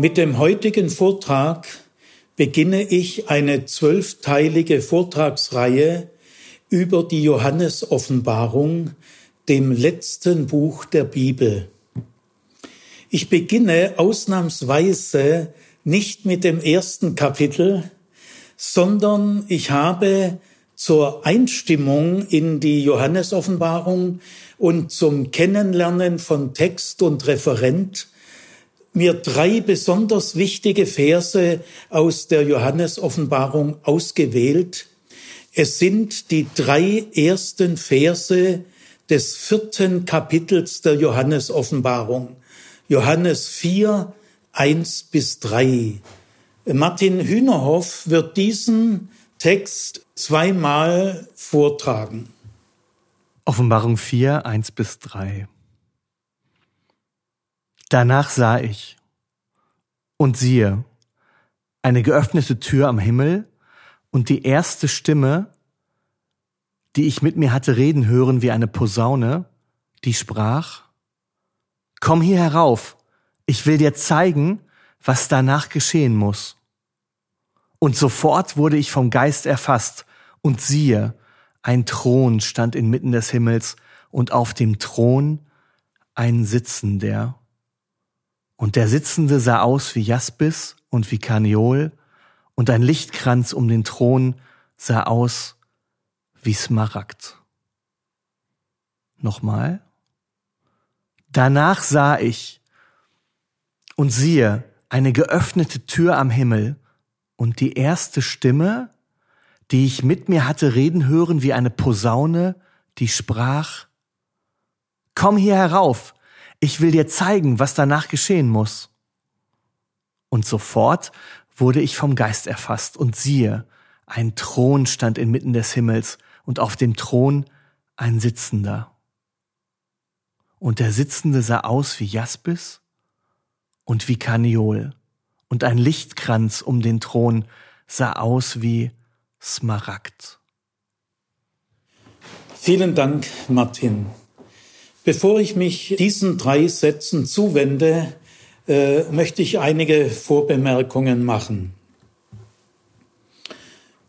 Mit dem heutigen Vortrag beginne ich eine zwölfteilige Vortragsreihe über die Johannesoffenbarung, dem letzten Buch der Bibel. Ich beginne ausnahmsweise nicht mit dem ersten Kapitel, sondern ich habe zur Einstimmung in die Johannesoffenbarung und zum Kennenlernen von Text und Referent mir drei besonders wichtige Verse aus der Johannesoffenbarung ausgewählt. Es sind die drei ersten Verse des vierten Kapitels der Johannesoffenbarung. Johannes 4, 1 bis 3. Martin Hühnerhoff wird diesen Text zweimal vortragen. Offenbarung 4, 1 bis 3. Danach sah ich und siehe, eine geöffnete Tür am Himmel und die erste Stimme, die ich mit mir hatte reden hören wie eine Posaune, die sprach, Komm hier herauf, ich will dir zeigen, was danach geschehen muss. Und sofort wurde ich vom Geist erfasst, und siehe, ein Thron stand inmitten des Himmels, und auf dem Thron ein Sitzender. Und der Sitzende sah aus wie Jaspis und wie Karneol, und ein Lichtkranz um den Thron sah aus wie Smaragd. Nochmal. Danach sah ich, und siehe, eine geöffnete Tür am Himmel, und die erste Stimme, die ich mit mir hatte reden hören wie eine Posaune, die sprach, Komm hier herauf, ich will dir zeigen, was danach geschehen muss. Und sofort wurde ich vom Geist erfasst, und siehe, ein Thron stand inmitten des Himmels, und auf dem Thron ein Sitzender. Und der Sitzende sah aus wie Jaspis und wie Karneol, und ein Lichtkranz um den Thron sah aus wie Smaragd. Vielen Dank, Martin. Bevor ich mich diesen drei Sätzen zuwende, äh, möchte ich einige Vorbemerkungen machen.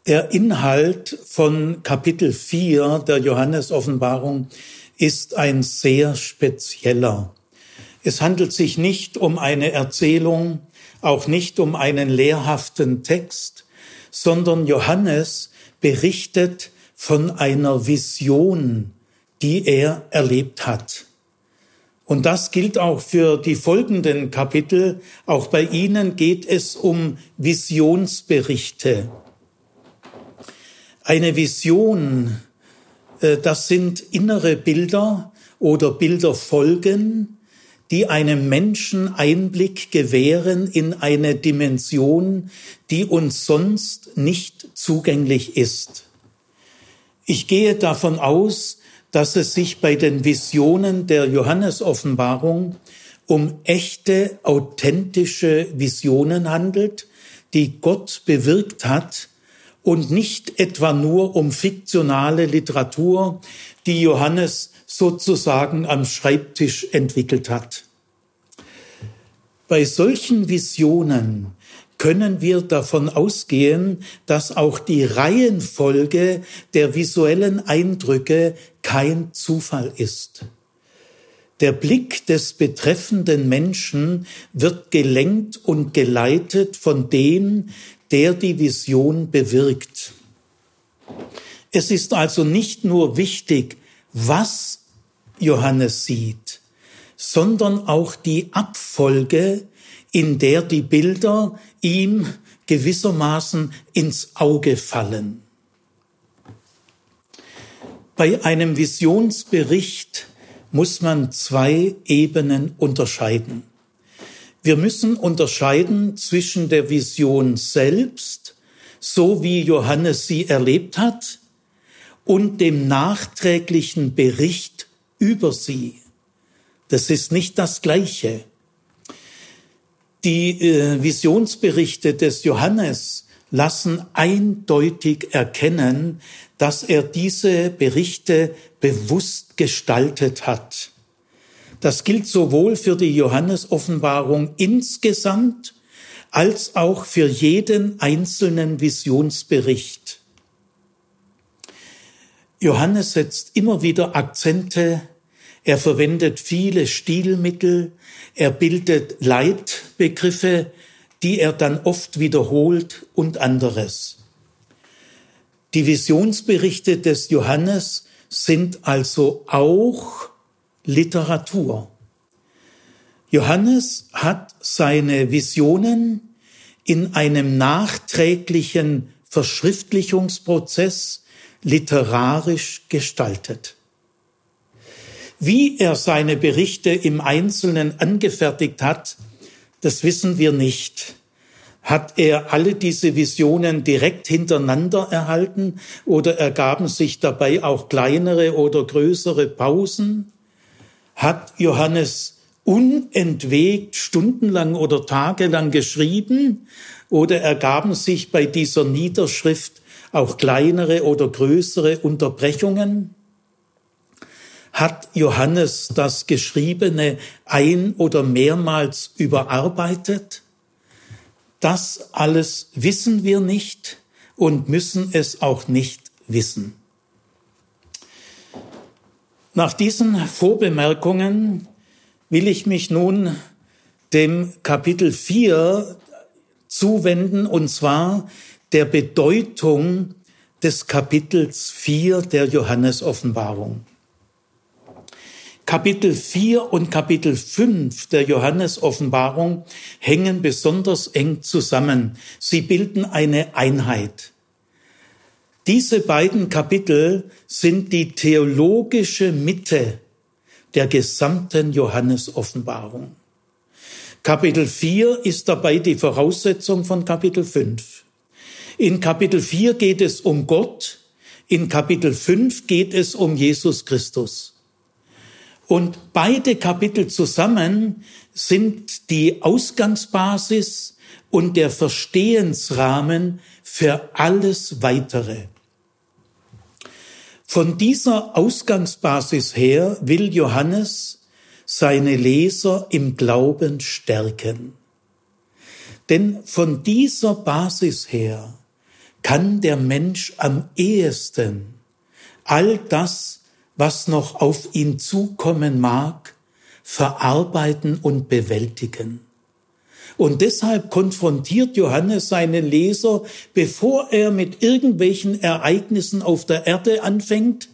Der Inhalt von Kapitel 4 der Johannesoffenbarung ist ein sehr spezieller. Es handelt sich nicht um eine Erzählung, auch nicht um einen lehrhaften Text, sondern Johannes berichtet von einer Vision, die er erlebt hat. Und das gilt auch für die folgenden Kapitel. Auch bei Ihnen geht es um Visionsberichte. Eine Vision, äh, das sind innere Bilder oder Bilderfolgen, die einem Menschen Einblick gewähren in eine Dimension, die uns sonst nicht zugänglich ist. Ich gehe davon aus, dass es sich bei den Visionen der Johannesoffenbarung um echte, authentische Visionen handelt, die Gott bewirkt hat und nicht etwa nur um fiktionale Literatur, die Johannes sozusagen am Schreibtisch entwickelt hat. Bei solchen Visionen können wir davon ausgehen, dass auch die Reihenfolge der visuellen Eindrücke kein Zufall ist. Der Blick des betreffenden Menschen wird gelenkt und geleitet von dem, der die Vision bewirkt. Es ist also nicht nur wichtig, was Johannes sieht, sondern auch die Abfolge, in der die Bilder ihm gewissermaßen ins Auge fallen. Bei einem Visionsbericht muss man zwei Ebenen unterscheiden. Wir müssen unterscheiden zwischen der Vision selbst, so wie Johannes sie erlebt hat, und dem nachträglichen Bericht über sie. Das ist nicht das Gleiche. Die äh, Visionsberichte des Johannes lassen eindeutig erkennen, dass er diese Berichte bewusst gestaltet hat. Das gilt sowohl für die Johannesoffenbarung insgesamt als auch für jeden einzelnen Visionsbericht. Johannes setzt immer wieder Akzente, er verwendet viele Stilmittel, er bildet Leitbegriffe, die er dann oft wiederholt und anderes. Die Visionsberichte des Johannes sind also auch Literatur. Johannes hat seine Visionen in einem nachträglichen Verschriftlichungsprozess literarisch gestaltet. Wie er seine Berichte im Einzelnen angefertigt hat, das wissen wir nicht. Hat er alle diese Visionen direkt hintereinander erhalten oder ergaben sich dabei auch kleinere oder größere Pausen? Hat Johannes unentwegt stundenlang oder tagelang geschrieben oder ergaben sich bei dieser Niederschrift auch kleinere oder größere Unterbrechungen? Hat Johannes das Geschriebene ein oder mehrmals überarbeitet? Das alles wissen wir nicht und müssen es auch nicht wissen. Nach diesen Vorbemerkungen will ich mich nun dem Kapitel 4 zuwenden, und zwar der Bedeutung des Kapitels 4 der Johannesoffenbarung. Kapitel 4 und Kapitel 5 der Johannesoffenbarung hängen besonders eng zusammen. Sie bilden eine Einheit. Diese beiden Kapitel sind die theologische Mitte der gesamten Johannesoffenbarung. Kapitel 4 ist dabei die Voraussetzung von Kapitel 5. In Kapitel 4 geht es um Gott, in Kapitel 5 geht es um Jesus Christus. Und beide Kapitel zusammen sind die Ausgangsbasis und der Verstehensrahmen für alles Weitere. Von dieser Ausgangsbasis her will Johannes seine Leser im Glauben stärken. Denn von dieser Basis her kann der Mensch am ehesten all das, was noch auf ihn zukommen mag, verarbeiten und bewältigen. Und deshalb konfrontiert Johannes seine Leser, bevor er mit irgendwelchen Ereignissen auf der Erde anfängt,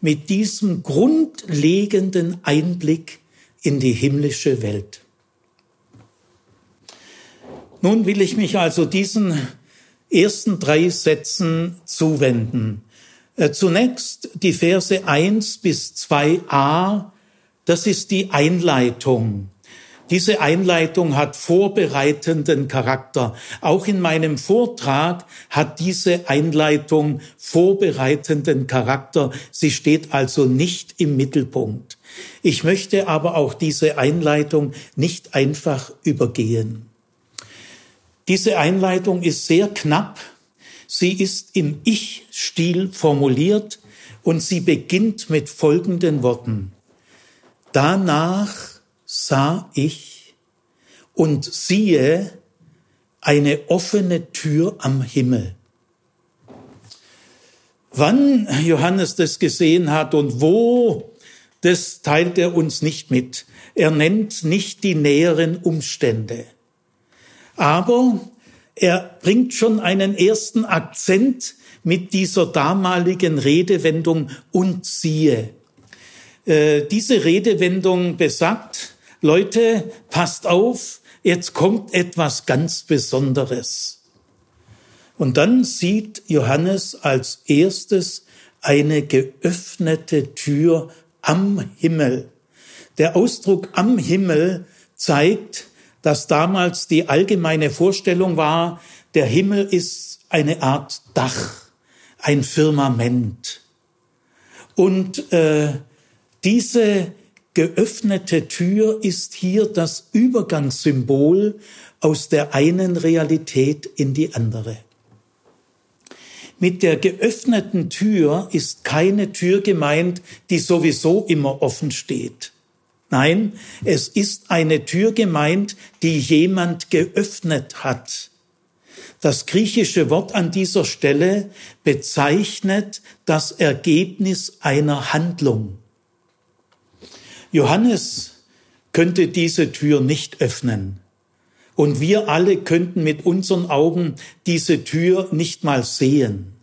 mit diesem grundlegenden Einblick in die himmlische Welt. Nun will ich mich also diesen ersten drei Sätzen zuwenden. Äh, zunächst die Verse 1 bis 2a, das ist die Einleitung. Diese Einleitung hat vorbereitenden Charakter. Auch in meinem Vortrag hat diese Einleitung vorbereitenden Charakter. Sie steht also nicht im Mittelpunkt. Ich möchte aber auch diese Einleitung nicht einfach übergehen. Diese Einleitung ist sehr knapp. Sie ist im Ich-Stil formuliert und sie beginnt mit folgenden Worten. Danach sah ich und siehe eine offene Tür am Himmel. Wann Johannes das gesehen hat und wo, das teilt er uns nicht mit. Er nennt nicht die näheren Umstände. Aber er bringt schon einen ersten Akzent mit dieser damaligen Redewendung und siehe. Äh, diese Redewendung besagt, Leute, passt auf, jetzt kommt etwas ganz Besonderes. Und dann sieht Johannes als erstes eine geöffnete Tür am Himmel. Der Ausdruck am Himmel zeigt, dass damals die allgemeine Vorstellung war, der Himmel ist eine Art Dach, ein Firmament. Und äh, diese geöffnete Tür ist hier das Übergangssymbol aus der einen Realität in die andere. Mit der geöffneten Tür ist keine Tür gemeint, die sowieso immer offen steht. Nein, es ist eine Tür gemeint, die jemand geöffnet hat. Das griechische Wort an dieser Stelle bezeichnet das Ergebnis einer Handlung. Johannes könnte diese Tür nicht öffnen. Und wir alle könnten mit unseren Augen diese Tür nicht mal sehen.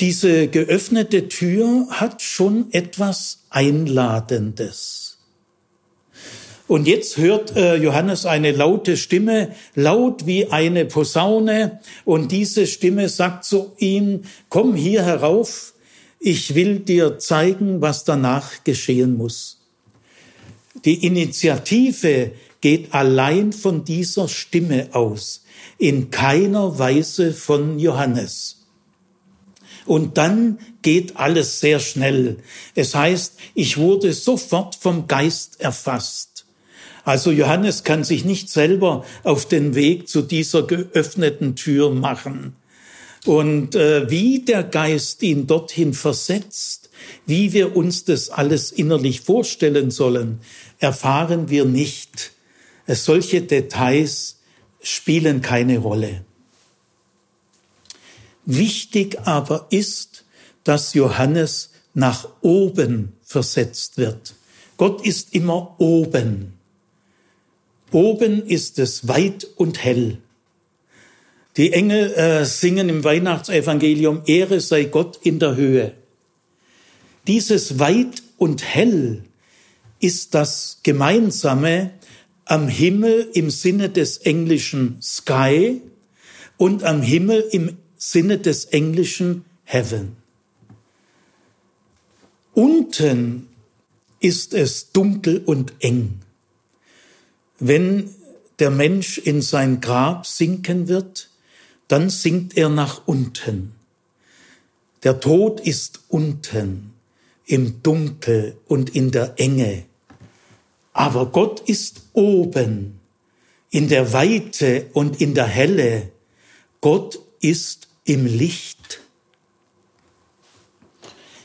Diese geöffnete Tür hat schon etwas Einladendes. Und jetzt hört äh, Johannes eine laute Stimme, laut wie eine Posaune, und diese Stimme sagt zu ihm, komm hier herauf, ich will dir zeigen, was danach geschehen muss. Die Initiative geht allein von dieser Stimme aus, in keiner Weise von Johannes. Und dann geht alles sehr schnell. Es heißt, ich wurde sofort vom Geist erfasst. Also Johannes kann sich nicht selber auf den Weg zu dieser geöffneten Tür machen. Und äh, wie der Geist ihn dorthin versetzt, wie wir uns das alles innerlich vorstellen sollen, erfahren wir nicht. Solche Details spielen keine Rolle. Wichtig aber ist, dass Johannes nach oben versetzt wird. Gott ist immer oben. Oben ist es weit und hell. Die Engel äh, singen im Weihnachtsevangelium, Ehre sei Gott in der Höhe. Dieses weit und hell ist das Gemeinsame am Himmel im Sinne des englischen Sky und am Himmel im Sinne des englischen Heaven. Unten ist es dunkel und eng. Wenn der Mensch in sein Grab sinken wird, dann sinkt er nach unten. Der Tod ist unten, im Dunkel und in der Enge. Aber Gott ist oben, in der Weite und in der Helle. Gott ist im Licht.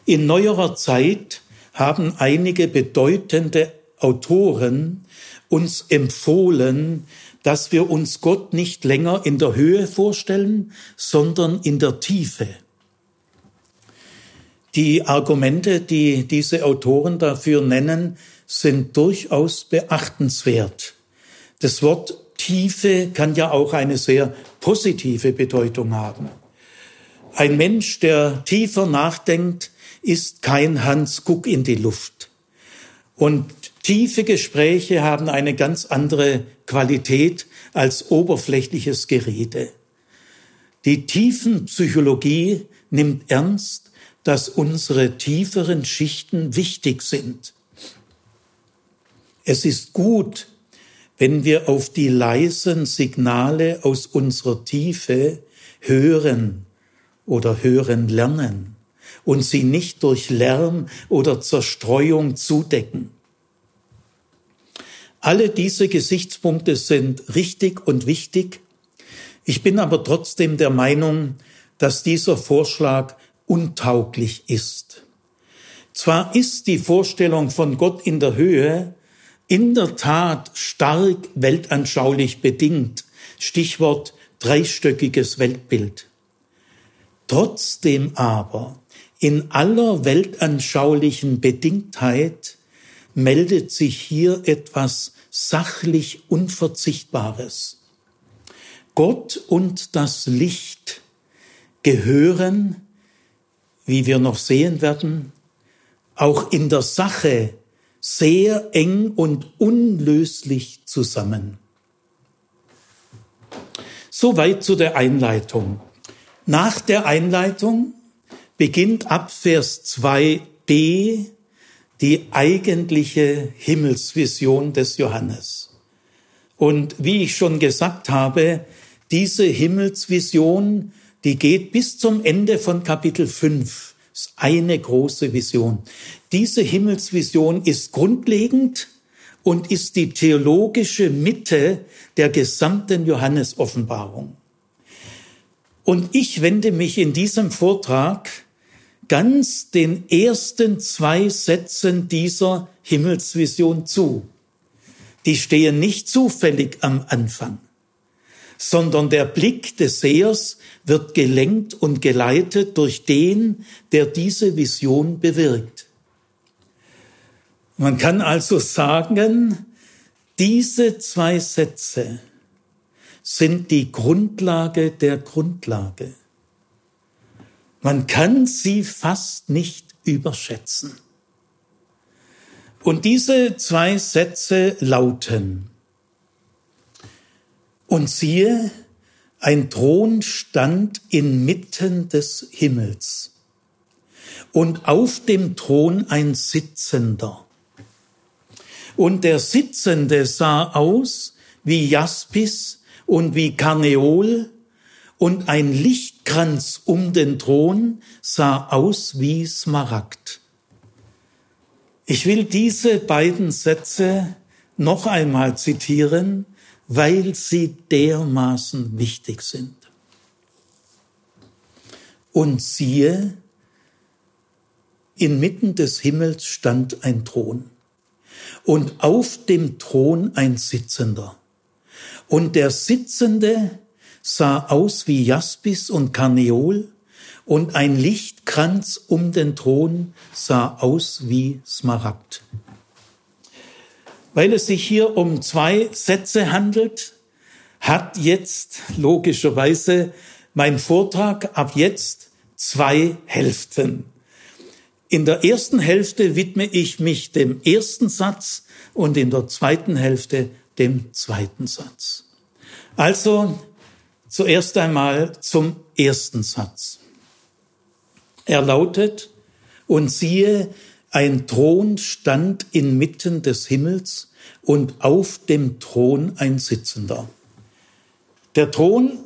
In neuerer Zeit haben einige bedeutende Autoren uns empfohlen, dass wir uns Gott nicht länger in der Höhe vorstellen, sondern in der Tiefe. Die Argumente, die diese Autoren dafür nennen, sind durchaus beachtenswert. Das Wort Tiefe kann ja auch eine sehr positive Bedeutung haben. Ein Mensch, der tiefer nachdenkt, ist kein Hans Guck in die Luft. Und tiefe Gespräche haben eine ganz andere Qualität als oberflächliches Gerede. Die Tiefenpsychologie nimmt ernst, dass unsere tieferen Schichten wichtig sind. Es ist gut, wenn wir auf die leisen Signale aus unserer Tiefe hören oder hören lernen und sie nicht durch Lärm oder Zerstreuung zudecken. Alle diese Gesichtspunkte sind richtig und wichtig. Ich bin aber trotzdem der Meinung, dass dieser Vorschlag untauglich ist. Zwar ist die Vorstellung von Gott in der Höhe in der Tat stark weltanschaulich bedingt, Stichwort dreistöckiges Weltbild. Trotzdem aber in aller weltanschaulichen Bedingtheit meldet sich hier etwas sachlich Unverzichtbares. Gott und das Licht gehören, wie wir noch sehen werden, auch in der Sache sehr eng und unlöslich zusammen. Soweit zu der Einleitung. Nach der Einleitung beginnt ab Vers 2b die eigentliche Himmelsvision des Johannes. Und wie ich schon gesagt habe, diese Himmelsvision, die geht bis zum Ende von Kapitel 5. Das ist eine große Vision. Diese Himmelsvision ist grundlegend und ist die theologische Mitte der gesamten Johannes-Offenbarung. Und ich wende mich in diesem Vortrag ganz den ersten zwei Sätzen dieser Himmelsvision zu. Die stehen nicht zufällig am Anfang, sondern der Blick des Sehers wird gelenkt und geleitet durch den, der diese Vision bewirkt. Man kann also sagen, diese zwei Sätze sind die Grundlage der Grundlage. Man kann sie fast nicht überschätzen. Und diese zwei Sätze lauten, und siehe, ein Thron stand inmitten des Himmels und auf dem Thron ein Sitzender. Und der Sitzende sah aus wie Jaspis und wie Karneol und ein Lichtkranz um den Thron sah aus wie Smaragd. Ich will diese beiden Sätze noch einmal zitieren, weil sie dermaßen wichtig sind. Und siehe, inmitten des Himmels stand ein Thron und auf dem Thron ein Sitzender. Und der Sitzende sah aus wie Jaspis und Karneol, und ein Lichtkranz um den Thron sah aus wie Smaragd. Weil es sich hier um zwei Sätze handelt, hat jetzt logischerweise mein Vortrag ab jetzt zwei Hälften. In der ersten Hälfte widme ich mich dem ersten Satz und in der zweiten Hälfte dem zweiten Satz. Also zuerst einmal zum ersten Satz. Er lautet, und siehe, ein Thron stand inmitten des Himmels und auf dem Thron ein Sitzender. Der Thron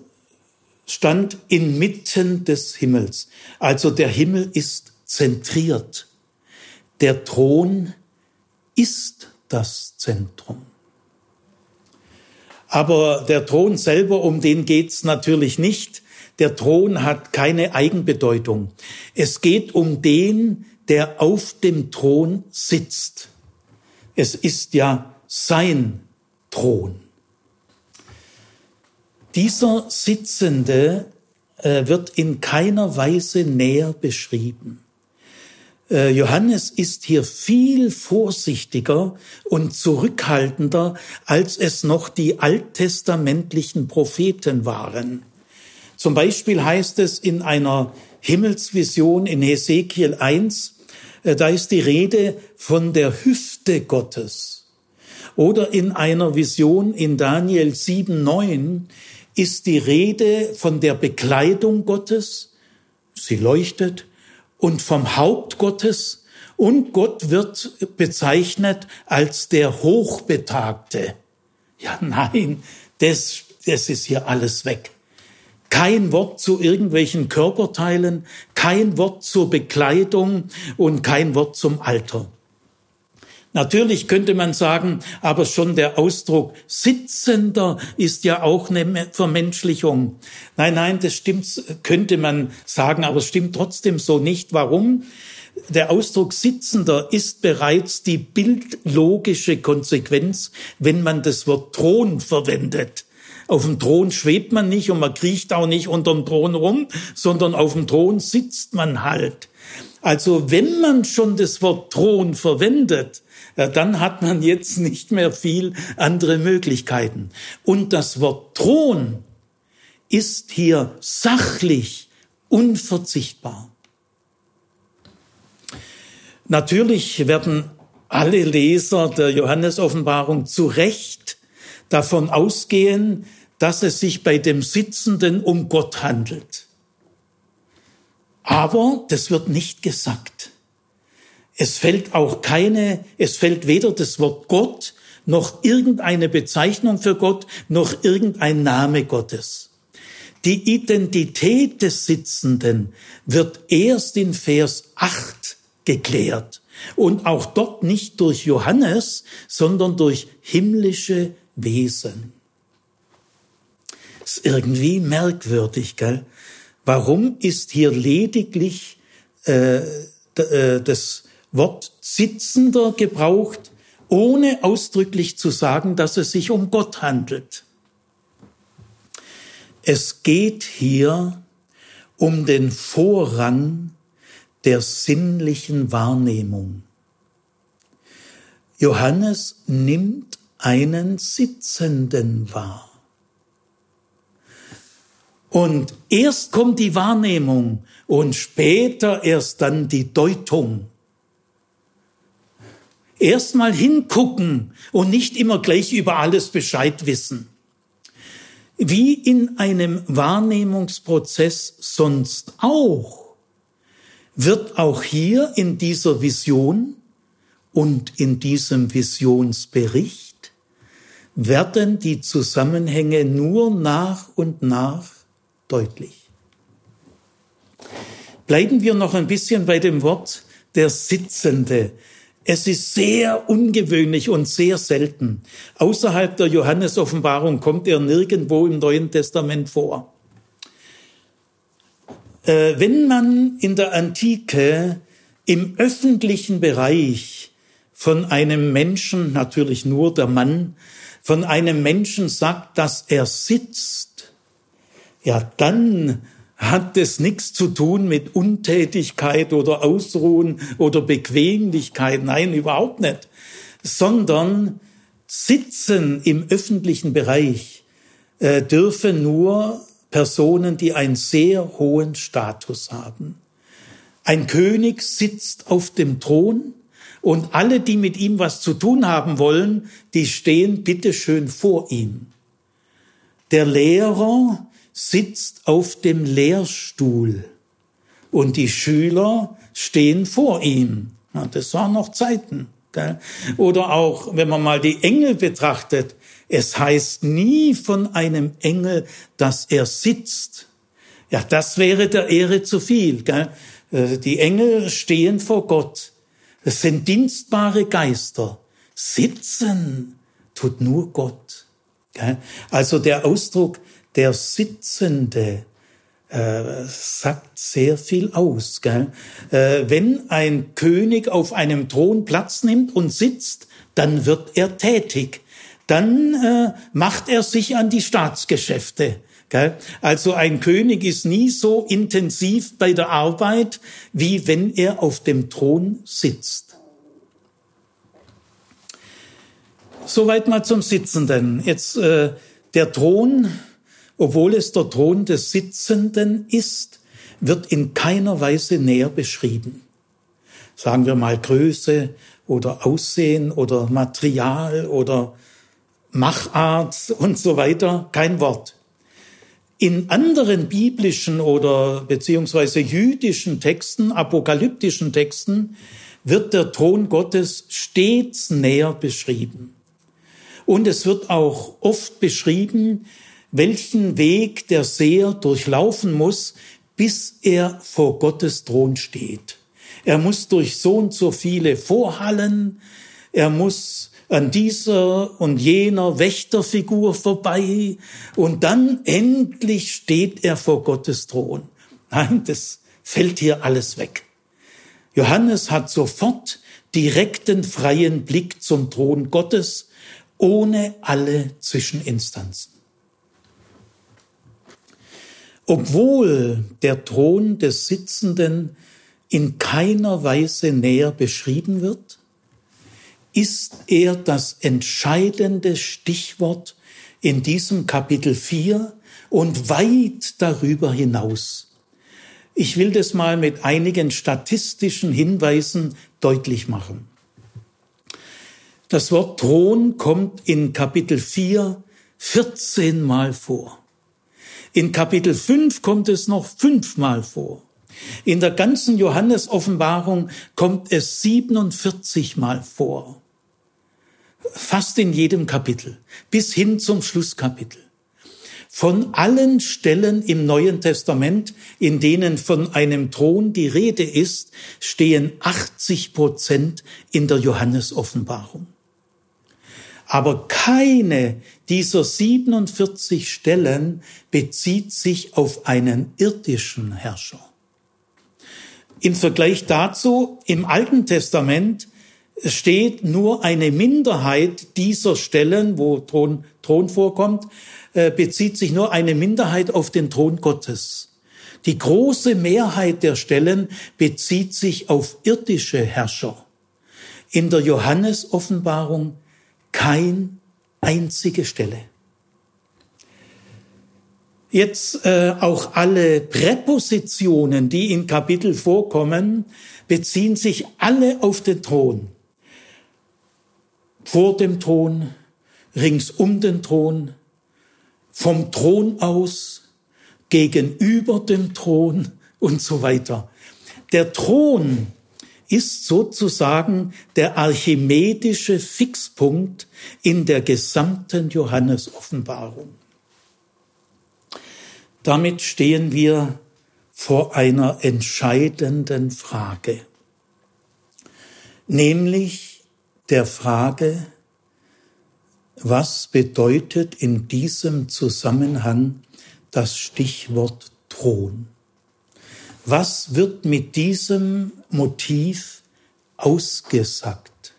stand inmitten des Himmels. Also der Himmel ist zentriert. Der Thron ist das Zentrum. Aber der Thron selber, um den geht's natürlich nicht. Der Thron hat keine Eigenbedeutung. Es geht um den, der auf dem Thron sitzt. Es ist ja sein Thron. Dieser Sitzende äh, wird in keiner Weise näher beschrieben. Äh, Johannes ist hier viel vorsichtiger und zurückhaltender, als es noch die alttestamentlichen Propheten waren. Zum Beispiel heißt es in einer Himmelsvision in Hesekiel 1, äh, da ist die Rede von der Hüfte Gottes. Oder in einer Vision in Daniel 7, 9 ist die Rede von der Bekleidung Gottes. Sie leuchtet und vom Haupt Gottes und Gott wird bezeichnet als der Hochbetagte. Ja, nein, das, das ist hier alles weg. Kein Wort zu irgendwelchen Körperteilen, kein Wort zur Bekleidung und kein Wort zum Alter. Natürlich könnte man sagen, aber schon der Ausdruck Sitzender ist ja auch eine Vermenschlichung. Nein, nein, das stimmt, könnte man sagen, aber es stimmt trotzdem so nicht. Warum? Der Ausdruck Sitzender ist bereits die bildlogische Konsequenz, wenn man das Wort Thron verwendet. Auf dem Thron schwebt man nicht und man kriecht auch nicht unterm Thron rum, sondern auf dem Thron sitzt man halt. Also wenn man schon das Wort Thron verwendet, dann hat man jetzt nicht mehr viel andere Möglichkeiten. Und das Wort Thron ist hier sachlich unverzichtbar. Natürlich werden alle Leser der Johannesoffenbarung zu Recht davon ausgehen, dass es sich bei dem Sitzenden um Gott handelt. Aber das wird nicht gesagt. Es fällt auch keine, es fällt weder das Wort Gott noch irgendeine Bezeichnung für Gott noch irgendein Name Gottes. Die Identität des Sitzenden wird erst in Vers 8 geklärt und auch dort nicht durch Johannes, sondern durch himmlische Wesen. ist irgendwie merkwürdig, gell? Warum ist hier lediglich äh, äh, das Wort sitzender gebraucht, ohne ausdrücklich zu sagen, dass es sich um Gott handelt. Es geht hier um den Vorrang der sinnlichen Wahrnehmung. Johannes nimmt einen Sitzenden wahr. Und erst kommt die Wahrnehmung und später erst dann die Deutung. Erst mal hingucken und nicht immer gleich über alles Bescheid wissen. Wie in einem Wahrnehmungsprozess sonst auch, wird auch hier in dieser Vision und in diesem Visionsbericht werden die Zusammenhänge nur nach und nach deutlich. Bleiben wir noch ein bisschen bei dem Wort der Sitzende. Es ist sehr ungewöhnlich und sehr selten. Außerhalb der Johannes-Offenbarung kommt er nirgendwo im Neuen Testament vor. Äh, wenn man in der Antike im öffentlichen Bereich von einem Menschen, natürlich nur der Mann, von einem Menschen sagt, dass er sitzt, ja, dann hat es nichts zu tun mit Untätigkeit oder Ausruhen oder Bequemlichkeit. Nein, überhaupt nicht. Sondern Sitzen im öffentlichen Bereich äh, dürfen nur Personen, die einen sehr hohen Status haben. Ein König sitzt auf dem Thron und alle, die mit ihm was zu tun haben wollen, die stehen bitteschön vor ihm. Der Lehrer sitzt auf dem Lehrstuhl und die Schüler stehen vor ihm. Das waren noch Zeiten. Oder auch, wenn man mal die Engel betrachtet, es heißt nie von einem Engel, dass er sitzt. Ja, das wäre der Ehre zu viel. Äh, die Engel stehen vor Gott. Es sind dienstbare Geister. Sitzen tut nur Gott. Also der Ausdruck der Sitzende äh, sagt sehr viel aus. Gell? Äh, wenn ein König auf einem Thron Platz nimmt und sitzt, dann wird er tätig. Dann äh, macht er sich an die Staatsgeschäfte. Gell? Also ein König ist nie so intensiv bei der Arbeit, wie wenn er auf dem Thron sitzt. Soweit mal zum Sitzenden. Jetzt äh, der Thron obwohl es der Thron des Sitzenden ist, wird in keiner Weise näher beschrieben. Sagen wir mal Größe oder Aussehen oder Material oder Machart und so weiter, kein Wort. In anderen biblischen oder beziehungsweise jüdischen Texten, apokalyptischen Texten, wird der Thron Gottes stets näher beschrieben. Und es wird auch oft beschrieben, welchen Weg der Seher durchlaufen muss, bis er vor Gottes Thron steht. Er muss durch so und so viele Vorhallen, er muss an dieser und jener Wächterfigur vorbei und dann endlich steht er vor Gottes Thron. Nein, das fällt hier alles weg. Johannes hat sofort direkten freien Blick zum Thron Gottes ohne alle Zwischeninstanzen. Obwohl der Thron des Sitzenden in keiner Weise näher beschrieben wird, ist er das entscheidende Stichwort in diesem Kapitel 4 und weit darüber hinaus. Ich will das mal mit einigen statistischen Hinweisen deutlich machen. Das Wort Thron kommt in Kapitel 4 14 Mal vor. In Kapitel 5 kommt es noch fünfmal vor. In der ganzen Johannes-Offenbarung kommt es 47 Mal vor. Fast in jedem Kapitel, bis hin zum Schlusskapitel. Von allen Stellen im Neuen Testament, in denen von einem Thron die Rede ist, stehen 80 Prozent in der Johannes-Offenbarung. Aber keine dieser 47 Stellen bezieht sich auf einen irdischen Herrscher. Im Vergleich dazu, im Alten Testament steht nur eine Minderheit dieser Stellen, wo Thron, Thron vorkommt, äh, bezieht sich nur eine Minderheit auf den Thron Gottes. Die große Mehrheit der Stellen bezieht sich auf irdische Herrscher. In der Johannes-Offenbarung kein einzige Stelle. Jetzt äh, auch alle Präpositionen, die in Kapitel vorkommen, beziehen sich alle auf den Thron. Vor dem Thron, rings um den Thron, vom Thron aus, gegenüber dem Thron und so weiter. Der Thron ist sozusagen der archimedische Fixpunkt in der gesamten Johannes-Offenbarung. Damit stehen wir vor einer entscheidenden Frage, nämlich der Frage, was bedeutet in diesem Zusammenhang das Stichwort Thron? Was wird mit diesem Motiv ausgesagt?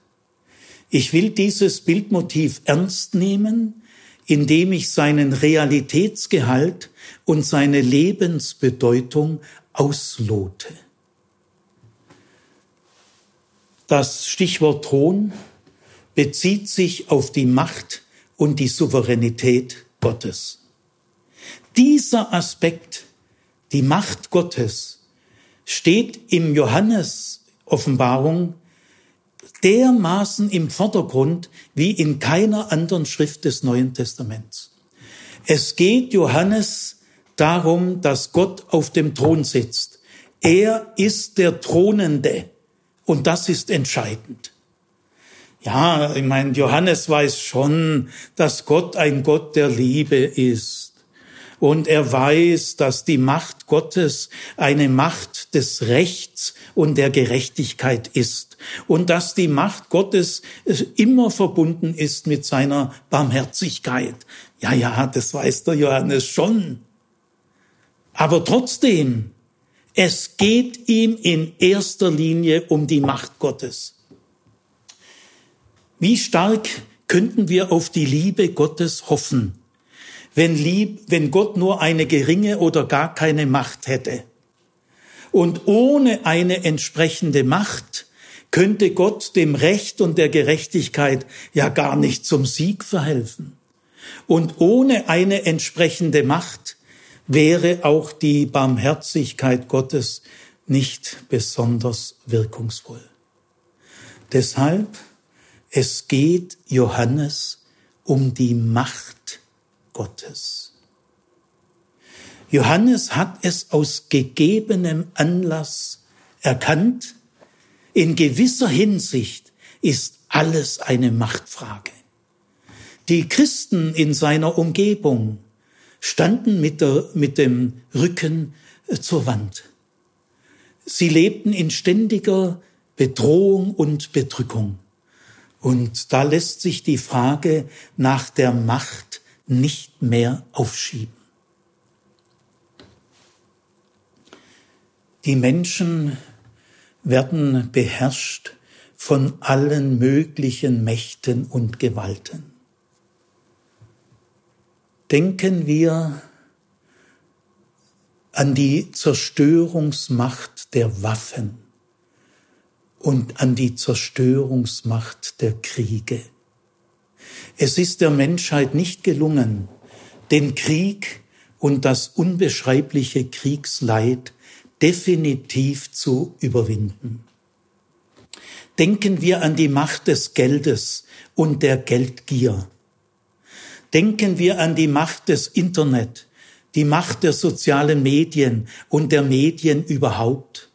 Ich will dieses Bildmotiv ernst nehmen, indem ich seinen Realitätsgehalt und seine Lebensbedeutung auslote. Das Stichwort Thron bezieht sich auf die Macht und die Souveränität Gottes. Dieser Aspekt, die Macht Gottes, steht im Johannes Offenbarung dermaßen im Vordergrund wie in keiner anderen Schrift des Neuen Testaments. Es geht Johannes darum, dass Gott auf dem Thron sitzt. Er ist der Thronende und das ist entscheidend. Ja, ich meine, Johannes weiß schon, dass Gott ein Gott der Liebe ist. Und er weiß, dass die Macht Gottes eine Macht des Rechts und der Gerechtigkeit ist. Und dass die Macht Gottes immer verbunden ist mit seiner Barmherzigkeit. Ja, ja, das weiß der Johannes schon. Aber trotzdem, es geht ihm in erster Linie um die Macht Gottes. Wie stark könnten wir auf die Liebe Gottes hoffen, wenn, lieb, wenn Gott nur eine geringe oder gar keine Macht hätte? Und ohne eine entsprechende Macht könnte Gott dem Recht und der Gerechtigkeit ja gar nicht zum Sieg verhelfen. Und ohne eine entsprechende Macht wäre auch die Barmherzigkeit Gottes nicht besonders wirkungsvoll. Deshalb, es geht Johannes um die Macht Gottes. Johannes hat es aus gegebenem Anlass erkannt, in gewisser Hinsicht ist alles eine Machtfrage. Die Christen in seiner Umgebung standen mit, der, mit dem Rücken äh, zur Wand. Sie lebten in ständiger Bedrohung und Bedrückung. Und da lässt sich die Frage nach der Macht nicht mehr aufschieben. Die Menschen werden beherrscht von allen möglichen Mächten und Gewalten denken wir an die Zerstörungsmacht der Waffen und an die Zerstörungsmacht der Kriege. Es ist der Menschheit nicht gelungen, den Krieg und das unbeschreibliche Kriegsleid definitiv zu überwinden. Denken wir an die Macht des Geldes und der Geldgier Denken wir an die Macht des Internet, die Macht der sozialen Medien und der Medien überhaupt.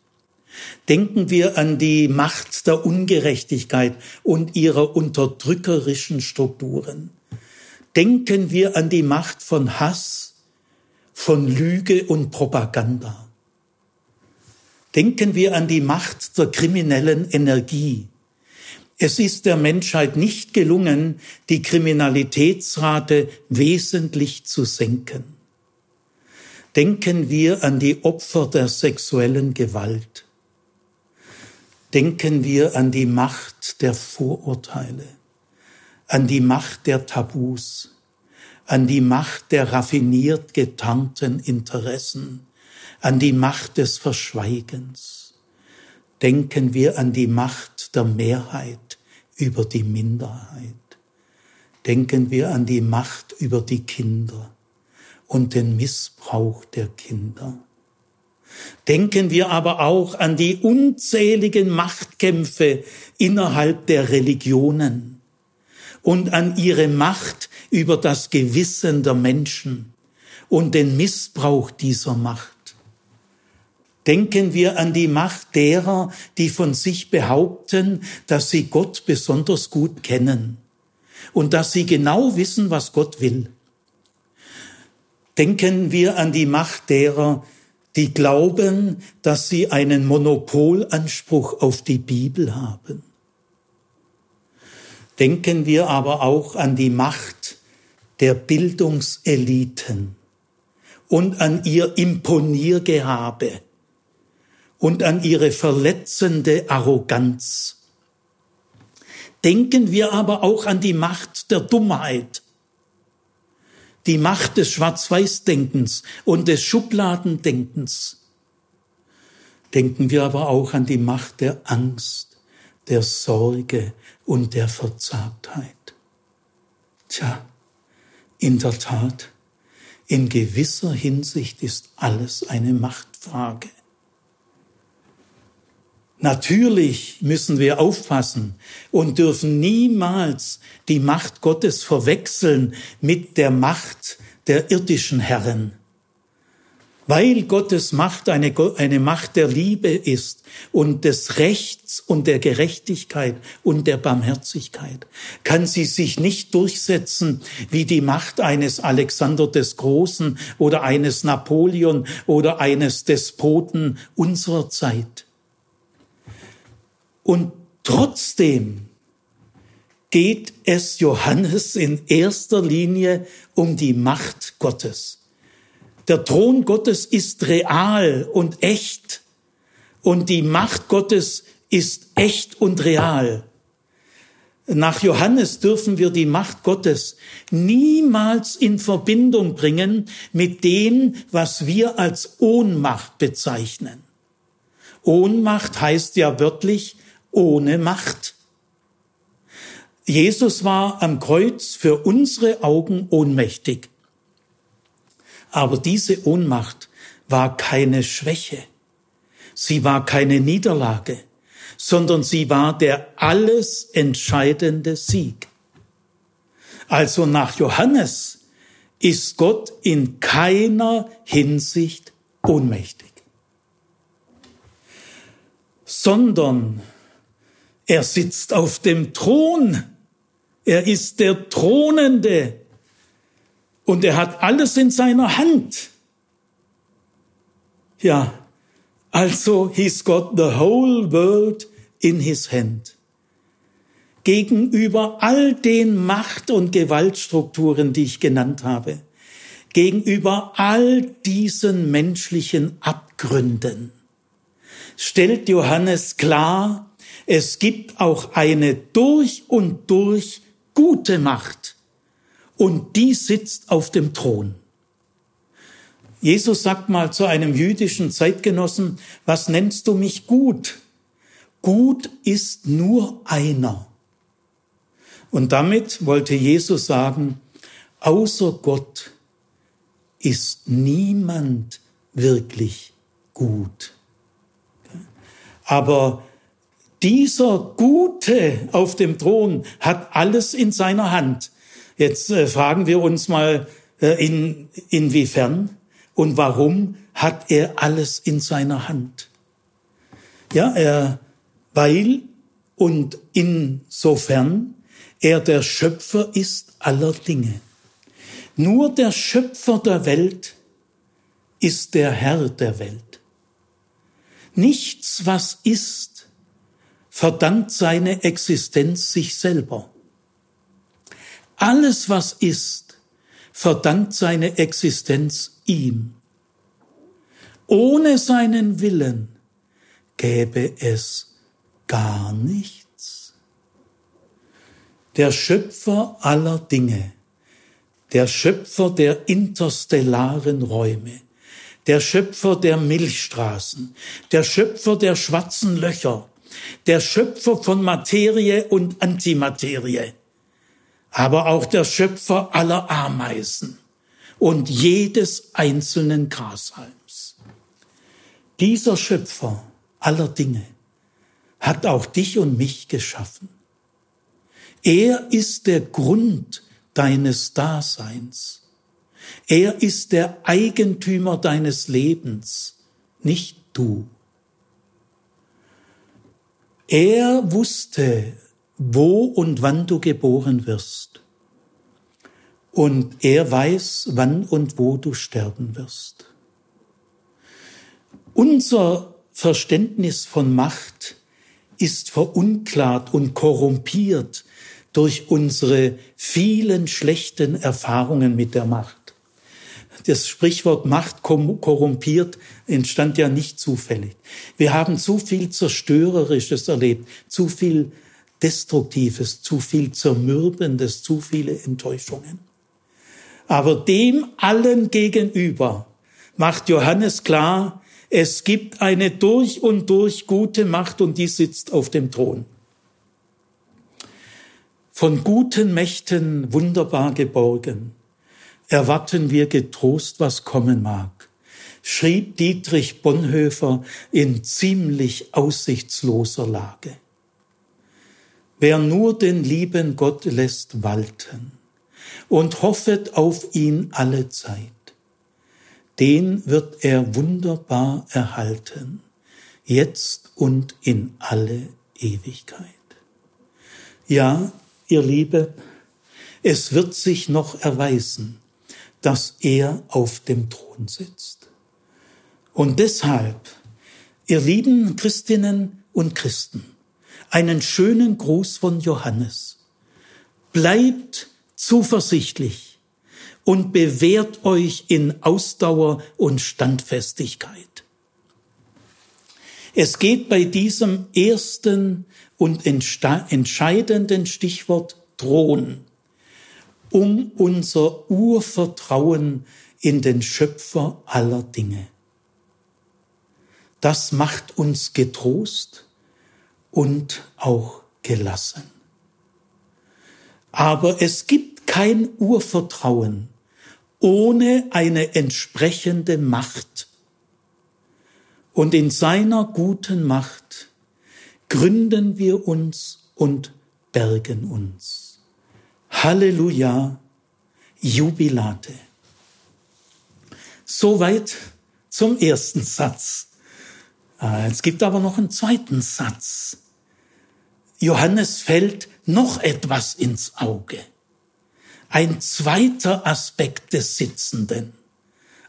Denken wir an die Macht der Ungerechtigkeit und ihrer unterdrückerischen Strukturen. Denken wir an die Macht von Hass, von Lüge und Propaganda. Denken wir an die Macht der kriminellen Energie, es ist der Menschheit nicht gelungen, die Kriminalitätsrate wesentlich zu senken. Denken wir an die Opfer der sexuellen Gewalt. Denken wir an die Macht der Vorurteile, an die Macht der Tabus, an die Macht der raffiniert getarnten Interessen, an die Macht des Verschweigens. Denken wir an die Macht der Mehrheit über die Minderheit. Denken wir an die Macht über die Kinder und den Missbrauch der Kinder. Denken wir aber auch an die unzähligen Machtkämpfe innerhalb der Religionen und an ihre Macht über das Gewissen der Menschen und den Missbrauch dieser Macht. Denken wir an die Macht derer, die von sich behaupten, dass sie Gott besonders gut kennen und dass sie genau wissen, was Gott will. Denken wir an die Macht derer, die glauben, dass sie einen Monopolanspruch auf die Bibel haben. Denken wir aber auch an die Macht der Bildungseliten und an ihr Imponiergehabe und an ihre verletzende Arroganz. Denken wir aber auch an die Macht der Dummheit die Macht des Schwarz-Weiß-Denkens und des Schubladendenkens. Denken wir aber auch an die Macht der Angst, der Sorge und der Verzagtheit. Tja, in der Tat, in gewisser Hinsicht ist alles eine Machtfrage. Natürlich müssen wir aufpassen und dürfen niemals die Macht Gottes verwechseln mit der Macht der irdischen Herren. Weil Gottes Macht eine, eine Macht der Liebe ist und des Rechts und der Gerechtigkeit und der Barmherzigkeit, kann sie sich nicht durchsetzen wie die Macht eines Alexander des Großen oder eines Napoleon oder eines Despoten unserer Zeit. Und trotzdem geht es Johannes in erster Linie um die Macht Gottes. Der Thron Gottes ist real und echt und die Macht Gottes ist echt und real. Nach Johannes dürfen wir die Macht Gottes niemals in Verbindung bringen mit dem, was wir als Ohnmacht bezeichnen. Ohnmacht heißt ja wörtlich ohne Macht. Jesus war am Kreuz für unsere Augen ohnmächtig. Aber diese Ohnmacht war keine Schwäche. Sie war keine Niederlage, sondern sie war der alles entscheidende Sieg. Also nach Johannes ist Gott in keiner Hinsicht ohnmächtig, sondern er sitzt auf dem Thron. Er ist der Thronende. Und er hat alles in seiner Hand. Ja, also he's got the whole world in his hand. Gegenüber all den Macht- und Gewaltstrukturen, die ich genannt habe, gegenüber all diesen menschlichen Abgründen, stellt Johannes klar, es gibt auch eine durch und durch gute Macht und die sitzt auf dem Thron. Jesus sagt mal zu einem jüdischen Zeitgenossen, was nennst du mich gut? Gut ist nur einer. Und damit wollte Jesus sagen, außer Gott ist niemand wirklich gut. Aber dieser Gute auf dem Thron hat alles in seiner Hand. Jetzt äh, fragen wir uns mal, äh, in, inwiefern und warum hat er alles in seiner Hand? Ja, er, weil und insofern er der Schöpfer ist aller Dinge. Nur der Schöpfer der Welt ist der Herr der Welt. Nichts, was ist, verdankt seine Existenz sich selber. Alles, was ist, verdankt seine Existenz ihm. Ohne seinen Willen gäbe es gar nichts. Der Schöpfer aller Dinge, der Schöpfer der interstellaren Räume, der Schöpfer der Milchstraßen, der Schöpfer der schwarzen Löcher, der Schöpfer von Materie und Antimaterie, aber auch der Schöpfer aller Ameisen und jedes einzelnen Grashalms. Dieser Schöpfer aller Dinge hat auch dich und mich geschaffen. Er ist der Grund deines Daseins. Er ist der Eigentümer deines Lebens, nicht du. Er wusste, wo und wann du geboren wirst. Und er weiß, wann und wo du sterben wirst. Unser Verständnis von Macht ist verunklart und korrumpiert durch unsere vielen schlechten Erfahrungen mit der Macht. Das Sprichwort Macht korrumpiert entstand ja nicht zufällig. Wir haben zu viel Zerstörerisches erlebt, zu viel Destruktives, zu viel Zermürbendes, zu viele Enttäuschungen. Aber dem allen gegenüber macht Johannes klar, es gibt eine durch und durch gute Macht und die sitzt auf dem Thron. Von guten Mächten wunderbar geborgen erwarten wir getrost, was kommen mag, schrieb Dietrich Bonhoeffer in ziemlich aussichtsloser Lage. Wer nur den lieben Gott lässt walten und hoffet auf ihn alle Zeit, den wird er wunderbar erhalten, jetzt und in alle Ewigkeit. Ja, ihr Liebe, es wird sich noch erweisen, dass er auf dem Thron sitzt. Und deshalb, ihr lieben Christinnen und Christen, einen schönen Gruß von Johannes. Bleibt zuversichtlich und bewährt euch in Ausdauer und Standfestigkeit. Es geht bei diesem ersten und entscheidenden Stichwort Thron um unser Urvertrauen in den Schöpfer aller Dinge. Das macht uns getrost und auch gelassen. Aber es gibt kein Urvertrauen ohne eine entsprechende Macht. Und in seiner guten Macht gründen wir uns und bergen uns. Halleluja, Jubilate. Soweit zum ersten Satz. Ah, es gibt aber noch einen zweiten Satz. Johannes fällt noch etwas ins Auge. Ein zweiter Aspekt des Sitzenden.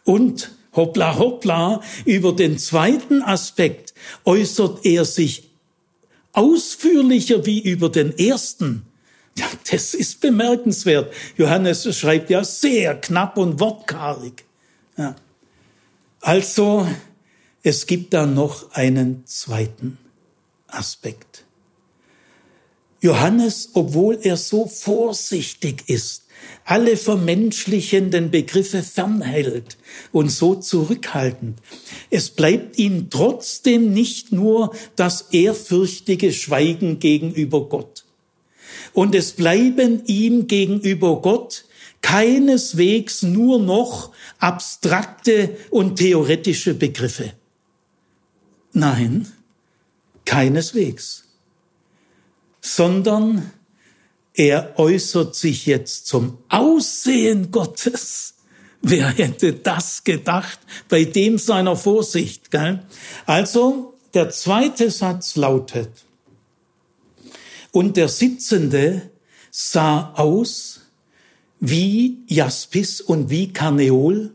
Und hoppla hoppla, über den zweiten Aspekt äußert er sich ausführlicher wie über den ersten. Ja, das ist bemerkenswert. Johannes schreibt ja sehr knapp und wortkarg. Ja. Also, es gibt da noch einen zweiten Aspekt. Johannes, obwohl er so vorsichtig ist, alle vermenschlichenden Begriffe fernhält und so zurückhaltend. Es bleibt ihm trotzdem nicht nur das ehrfürchtige Schweigen gegenüber Gott und es bleiben ihm gegenüber Gott keineswegs nur noch abstrakte und theoretische Begriffe. Nein, keineswegs, sondern er äußert sich jetzt zum Aussehen Gottes. Wer hätte das gedacht bei dem seiner Vorsicht? Gell? Also der zweite Satz lautet, und der Sitzende sah aus wie Jaspis und wie Karneol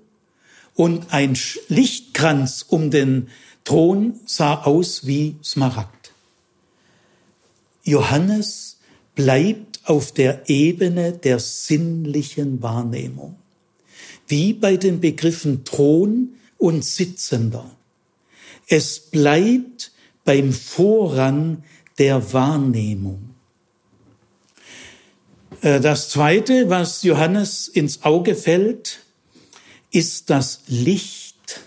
und ein Lichtkranz um den Thron sah aus wie Smaragd. Johannes bleibt auf der Ebene der sinnlichen Wahrnehmung, wie bei den Begriffen Thron und Sitzender. Es bleibt beim Vorrang der Wahrnehmung. Äh, das Zweite, was Johannes ins Auge fällt, ist das Licht,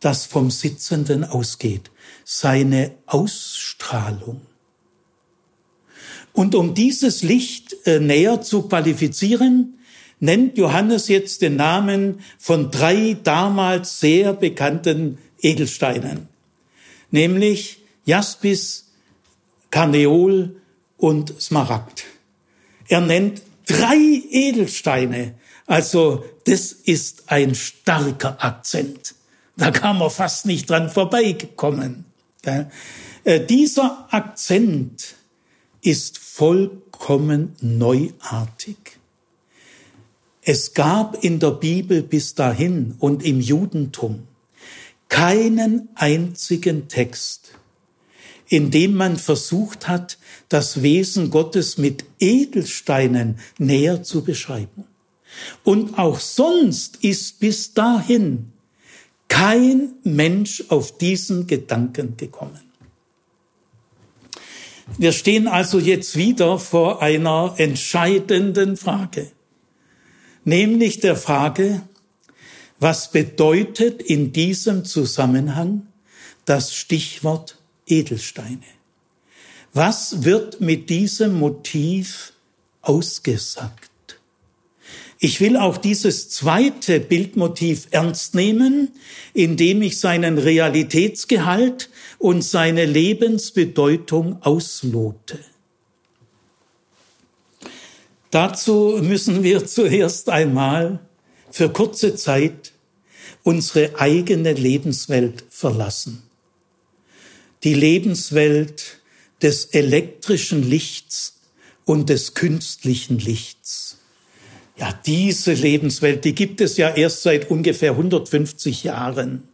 das vom Sitzenden ausgeht, seine Ausstrahlung. Und um dieses Licht äh, näher zu qualifizieren, nennt Johannes jetzt den Namen von drei damals sehr bekannten Edelsteinen, nämlich Jaspis, Karneol und Smaragd. Er nennt drei Edelsteine, also das ist ein starker Akzent. Da kann man fast nicht dran vorbeikommen. Äh, dieser Akzent ist vollkommen neuartig. Es gab in der Bibel bis dahin und im Judentum keinen einzigen Text, in dem man versucht hat, das Wesen Gottes mit Edelsteinen näher zu beschreiben. Und auch sonst ist bis dahin kein Mensch auf diesen Gedanken gekommen. Wir stehen also jetzt wieder vor einer entscheidenden Frage, nämlich der Frage, was bedeutet in diesem Zusammenhang das Stichwort Edelsteine? Was wird mit diesem Motiv ausgesagt? Ich will auch dieses zweite Bildmotiv ernst nehmen, indem ich seinen Realitätsgehalt und seine Lebensbedeutung auslote. Dazu müssen wir zuerst einmal für kurze Zeit unsere eigene Lebenswelt verlassen. Die Lebenswelt des elektrischen Lichts und des künstlichen Lichts. Ja, diese Lebenswelt, die gibt es ja erst seit ungefähr 150 Jahren.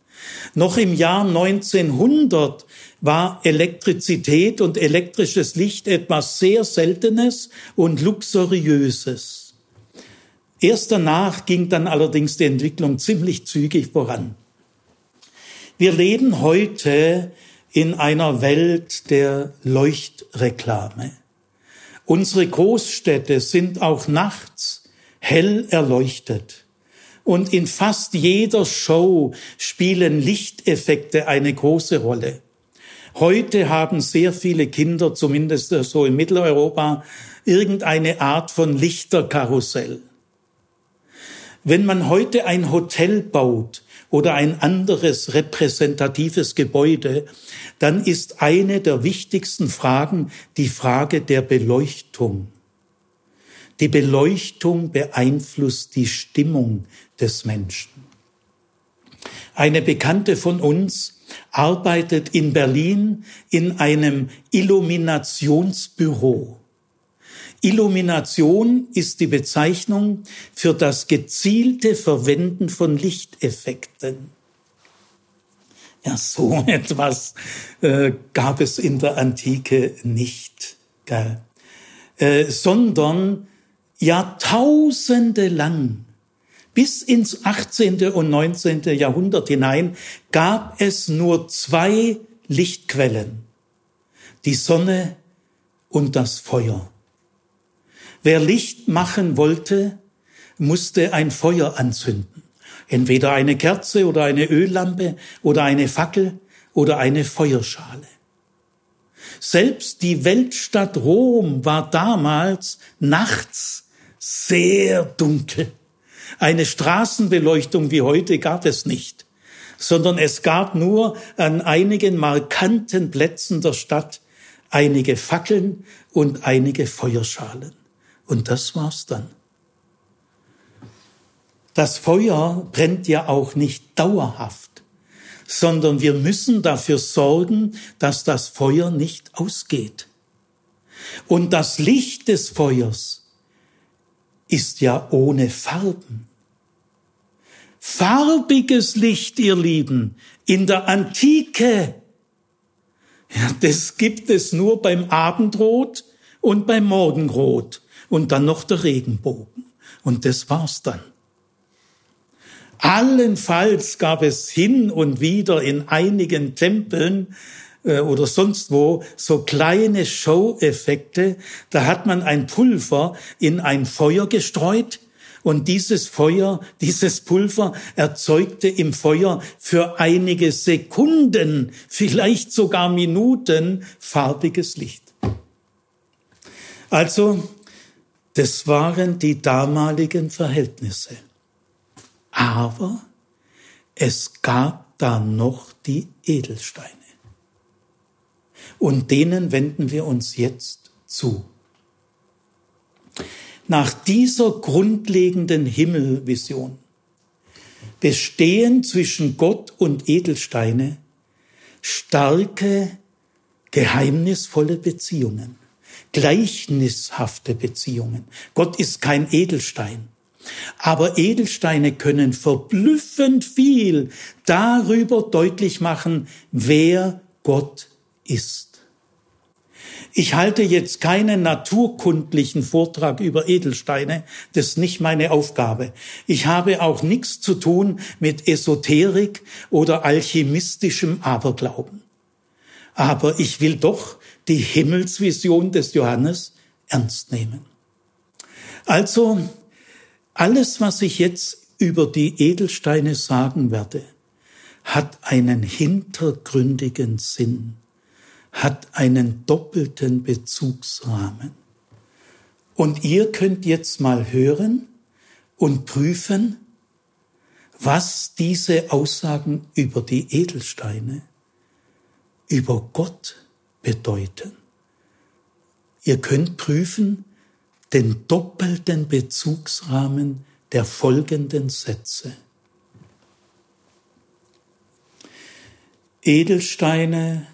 Noch im Jahr 1900 war Elektrizität und elektrisches Licht etwas sehr Seltenes und Luxuriöses. Erst danach ging dann allerdings die Entwicklung ziemlich zügig voran. Wir leben heute in einer Welt der Leuchtreklame. Unsere Großstädte sind auch nachts hell erleuchtet. Und in fast jeder Show spielen Lichteffekte eine große Rolle. Heute haben sehr viele Kinder, zumindest so in Mitteleuropa, irgendeine Art von Lichterkarussell. Wenn man heute ein Hotel baut oder ein anderes repräsentatives Gebäude, dann ist eine der wichtigsten Fragen die Frage der Beleuchtung. Die Beleuchtung beeinflusst die Stimmung des Menschen. Eine Bekannte von uns arbeitet in Berlin in einem Illuminationsbüro. Illumination ist die Bezeichnung für das gezielte Verwenden von Lichteffekten. Ja, so etwas äh, gab es in der Antike nicht, gell? Äh, sondern Jahrtausende lang, bis ins 18. und 19. Jahrhundert hinein, gab es nur zwei Lichtquellen, die Sonne und das Feuer. Wer Licht machen wollte, musste ein Feuer anzünden. Entweder eine Kerze oder eine Öllampe oder eine Fackel oder eine Feuerschale. Selbst die Weltstadt Rom war damals nachts sehr dunkel. Eine Straßenbeleuchtung wie heute gab es nicht, sondern es gab nur an einigen markanten Plätzen der Stadt einige Fackeln und einige Feuerschalen. Und das war's dann. Das Feuer brennt ja auch nicht dauerhaft, sondern wir müssen dafür sorgen, dass das Feuer nicht ausgeht. Und das Licht des Feuers ist ja ohne Farben. Farbiges Licht, ihr Lieben, in der Antike, ja, das gibt es nur beim Abendrot und beim Morgenrot und dann noch der Regenbogen. Und das war's dann. Allenfalls gab es hin und wieder in einigen Tempeln äh, oder sonst wo so kleine Show-Effekte. Da hat man ein Pulver in ein Feuer gestreut und dieses Feuer, dieses Pulver erzeugte im Feuer für einige Sekunden, vielleicht sogar Minuten farbiges Licht. Also, das waren die damaligen Verhältnisse. Aber es gab da noch die Edelsteine. Und denen wenden wir uns jetzt zu. Nach dieser grundlegenden Himmelvision bestehen zwischen Gott und Edelsteine starke, geheimnisvolle Beziehungen, gleichnishafte Beziehungen. Gott ist kein Edelstein. Aber Edelsteine können verblüffend viel darüber deutlich machen, wer Gott ist. Ich halte jetzt keinen naturkundlichen Vortrag über Edelsteine, das ist nicht meine Aufgabe. Ich habe auch nichts zu tun mit Esoterik oder alchemistischem Aberglauben. Aber ich will doch die Himmelsvision des Johannes ernst nehmen. Also, alles, was ich jetzt über die Edelsteine sagen werde, hat einen hintergründigen Sinn hat einen doppelten Bezugsrahmen. Und ihr könnt jetzt mal hören und prüfen, was diese Aussagen über die Edelsteine, über Gott bedeuten. Ihr könnt prüfen den doppelten Bezugsrahmen der folgenden Sätze. Edelsteine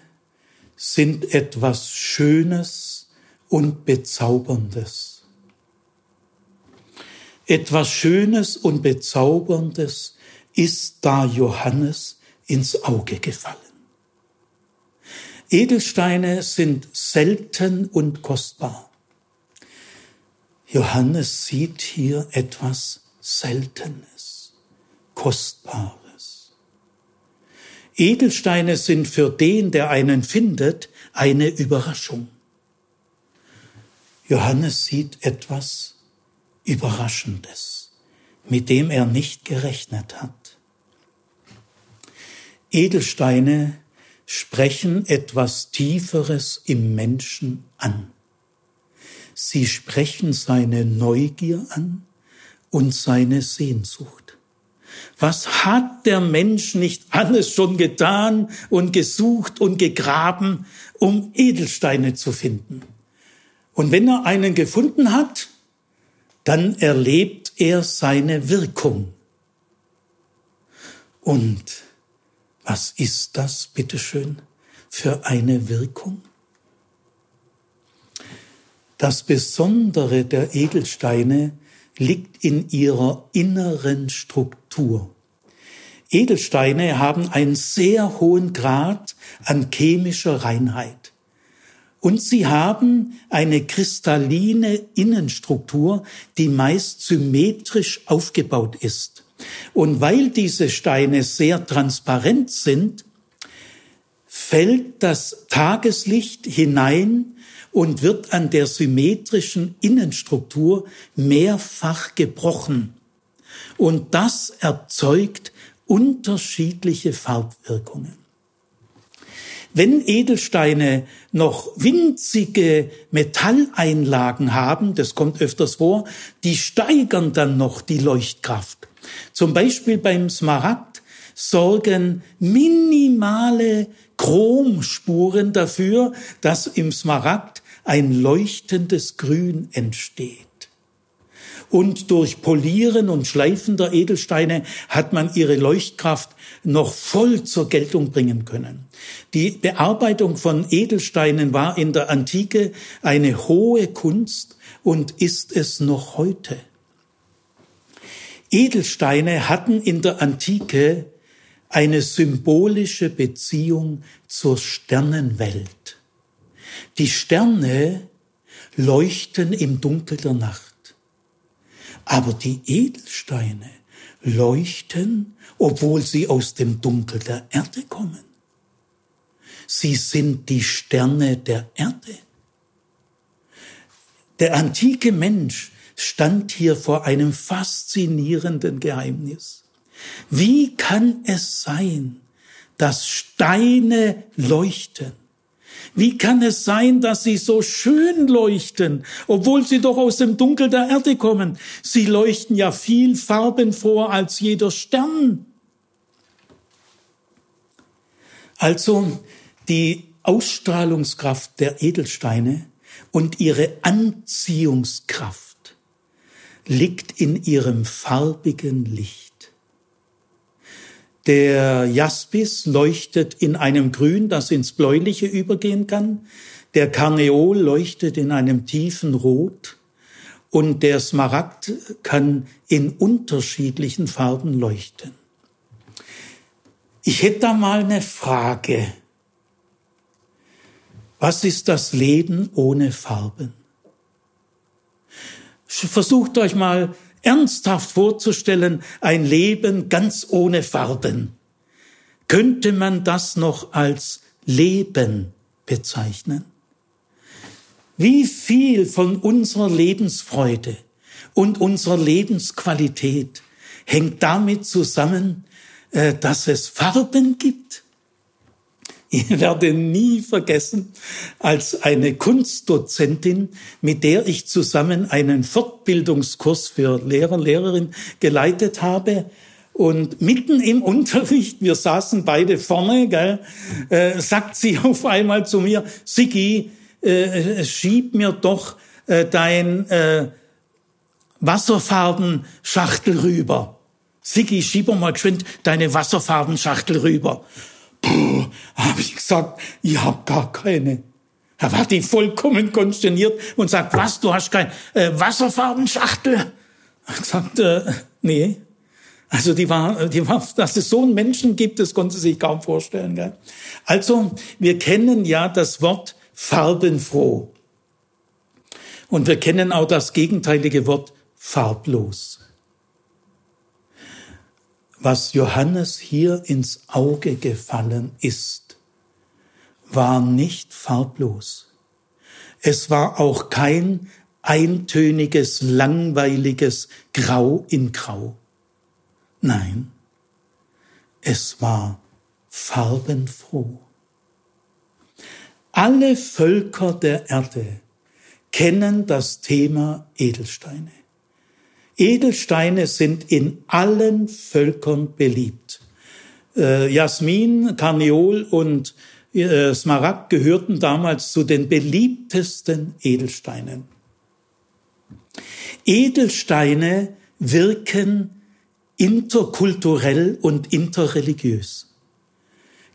sind etwas Schönes und Bezauberndes. Etwas Schönes und Bezauberndes ist da Johannes ins Auge gefallen. Edelsteine sind selten und kostbar. Johannes sieht hier etwas Seltenes, Kostbares. Edelsteine sind für den, der einen findet, eine Überraschung. Johannes sieht etwas Überraschendes, mit dem er nicht gerechnet hat. Edelsteine sprechen etwas Tieferes im Menschen an. Sie sprechen seine Neugier an und seine Sehnsucht. Was hat der Mensch nicht alles schon getan und gesucht und gegraben, um Edelsteine zu finden? Und wenn er einen gefunden hat, dann erlebt er seine Wirkung. Und was ist das, bitteschön, für eine Wirkung? Das Besondere der Edelsteine liegt in ihrer inneren Struktur. Edelsteine haben einen sehr hohen Grad an chemischer Reinheit. Und sie haben eine kristalline Innenstruktur, die meist symmetrisch aufgebaut ist. Und weil diese Steine sehr transparent sind, fällt das Tageslicht hinein und wird an der symmetrischen Innenstruktur mehrfach gebrochen. Und das erzeugt unterschiedliche Farbwirkungen. Wenn Edelsteine noch winzige Metalleinlagen haben, das kommt öfters vor, die steigern dann noch die Leuchtkraft. Zum Beispiel beim Smaragd sorgen minimale Chromspuren dafür, dass im Smaragd ein leuchtendes Grün entsteht. Und durch Polieren und Schleifen der Edelsteine hat man ihre Leuchtkraft noch voll zur Geltung bringen können. Die Bearbeitung von Edelsteinen war in der Antike eine hohe Kunst und ist es noch heute. Edelsteine hatten in der Antike eine symbolische Beziehung zur Sternenwelt. Die Sterne leuchten im Dunkel der Nacht. Aber die Edelsteine leuchten, obwohl sie aus dem Dunkel der Erde kommen. sie sind die Sterne der Erde. Der antike Mensch stand hier vor einem faszinierenden Geheimnis. Wie kann es sein, dass Steine leuchten? Wie kann es sein, dass sie so schön leuchten, obwohl sie doch aus dem Dunkel der Erde kommen? Sie leuchten ja viel Farben vor als jeder Stern. Also die Ausstrahlungskraft der Edelsteine und ihre Anziehungskraft liegt in ihrem farbigen Licht. Der Jaspis leuchtet in einem Grün, das ins Bläuliche übergehen kann. Der Karneol leuchtet in einem tiefen Rot. Und der Smaragd kann in unterschiedlichen Farben leuchten. Ich hätte da mal eine Frage. Was ist das Leben ohne Farben? Versucht euch mal ernsthaft vorzustellen, ein Leben ganz ohne Farben. Könnte man das noch als Leben bezeichnen? Wie viel von unserer Lebensfreude und unserer Lebensqualität hängt damit zusammen, äh, dass es Farben gibt? Ich werde nie vergessen, als eine Kunstdozentin, mit der ich zusammen einen Fortbildungskurs für Lehrer, Lehrerin geleitet habe, und mitten im Unterricht, wir saßen beide vorne, gell, äh, sagt sie auf einmal zu mir, Sigi, äh, schieb mir doch äh, dein äh, Wasserfarbenschachtel rüber. Sigi, schieb mal geschwind deine Wasserfarbenschachtel rüber. Habe ich gesagt, ich hab gar keine. Da war die vollkommen konsterniert und sagt, was, du hast kein äh, Wasserfarbenschachtel? Ich gesagt, äh, nee. Also die war, die war, dass es so einen Menschen gibt, das konnte sie sich kaum vorstellen. Gell? Also wir kennen ja das Wort farbenfroh. Und wir kennen auch das gegenteilige Wort farblos was Johannes hier ins Auge gefallen ist, war nicht farblos. Es war auch kein eintöniges, langweiliges Grau in Grau. Nein, es war farbenfroh. Alle Völker der Erde kennen das Thema Edelsteine. Edelsteine sind in allen Völkern beliebt. Äh, Jasmin, Karneol und äh, Smaragd gehörten damals zu den beliebtesten Edelsteinen. Edelsteine wirken interkulturell und interreligiös.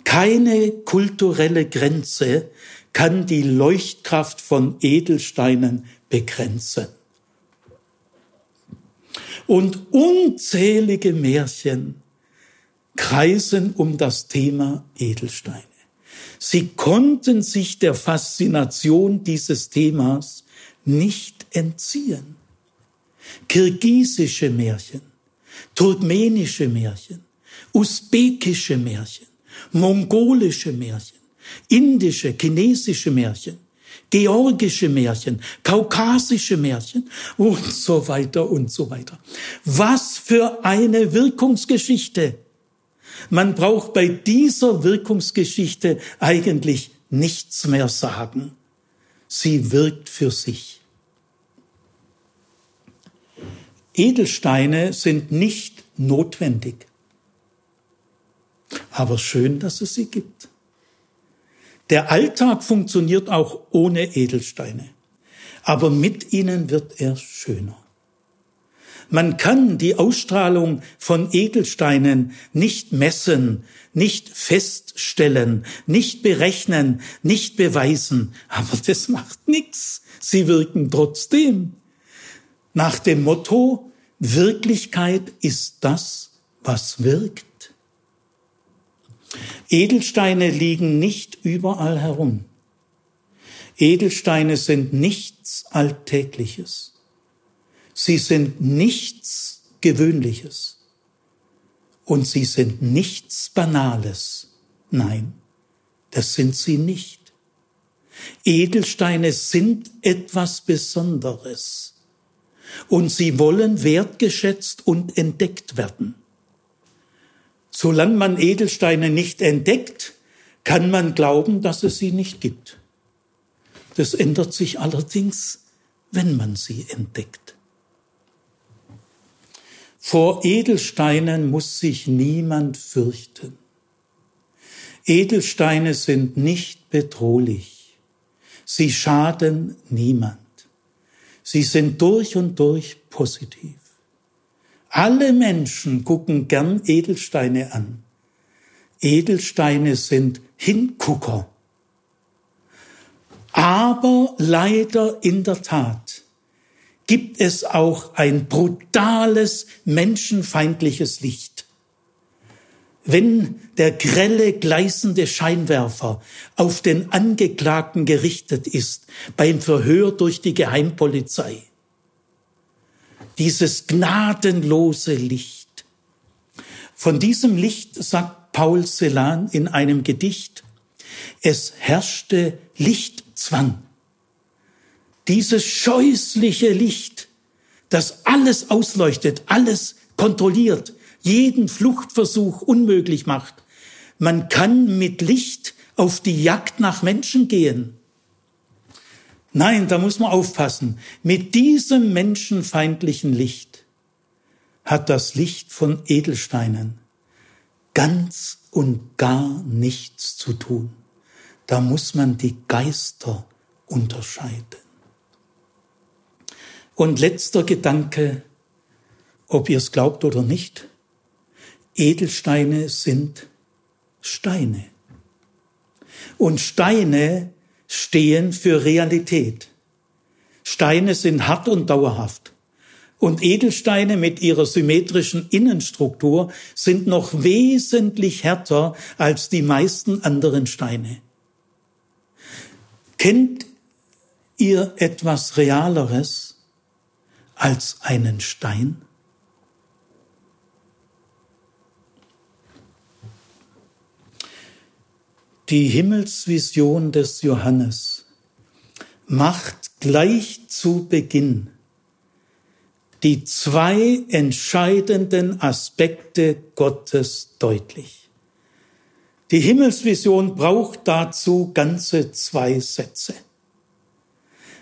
Keine kulturelle Grenze kann die Leuchtkraft von Edelsteinen begrenzen und unzählige Märchen kreisen um das Thema Edelsteine. Sie konnten sich der Faszination dieses Themas nicht entziehen. Kirgisische Märchen, turkmenische Märchen, usbekische Märchen, mongolische Märchen, indische, chinesische Märchen, georgische Märchen, kaukasische Märchen und so weiter und so weiter. Was für eine Wirkungsgeschichte! Man braucht bei dieser Wirkungsgeschichte eigentlich nichts mehr sagen. Sie wirkt für sich. Edelsteine sind nicht notwendig. Aber schön, dass es sie gibt. Der Alltag funktioniert auch ohne Edelsteine, aber mit ihnen wird er schöner. Man kann die Ausstrahlung von Edelsteinen nicht messen, nicht feststellen, nicht berechnen, nicht beweisen, aber das macht nichts. Sie wirken trotzdem. Nach dem Motto, Wirklichkeit ist das, was wirkt. Edelsteine liegen nicht überall herum. Edelsteine sind nichts Alltägliches. Sie sind nichts Das sind sie nicht. Edelsteine sind etwas Besonderes und sie wollen wertgeschätzt und entdeckt werden. Solange man Edelsteine nicht entdeckt, kann man glauben, dass es sie nicht gibt. Das ändert sich allerdings, wenn man sie entdeckt. Vor Edelsteinen muss sich niemand fürchten. Edelsteine sind nicht bedrohlich. Sie schaden niemand. Sie sind durch und durch positiv. Alle Menschen gucken gern Edelsteine an. Edelsteine sind Hingucker. Aber leider in der Tat gibt es auch ein brutales, menschenfeindliches Licht. Wenn der grelle, gleißende Scheinwerfer auf den Angeklagten gerichtet ist beim Verhör durch die Geheimpolizei, dieses gnadenlose Licht. Von diesem Licht sagt Paul Celan in einem Gedicht, es herrschte Lichtzwang. Dieses scheußliche Licht, das alles ausleuchtet, alles kontrolliert, jeden Fluchtversuch unmöglich macht. Man kann mit Licht auf die Jagd nach Menschen gehen. Nein, da muss man aufpassen. Mit diesem menschenfeindlichen Licht hat das Licht von Edelsteinen ganz und gar nichts zu tun. Da muss man die Geister unterscheiden. Und letzter Gedanke, ob ihr es glaubt oder nicht, Edelsteine sind Steine. Und Steine stehen für Realität. Steine sind hart und dauerhaft. Und Edelsteine mit ihrer symmetrischen Innenstruktur sind noch wesentlich härter als die meisten anderen Steine. Kennt ihr etwas Realeres als einen Stein? Die Himmelsvision des Johannes macht gleich zu Beginn die zwei entscheidenden Aspekte Gottes deutlich. Die Himmelsvision braucht dazu ganze zwei Sätze.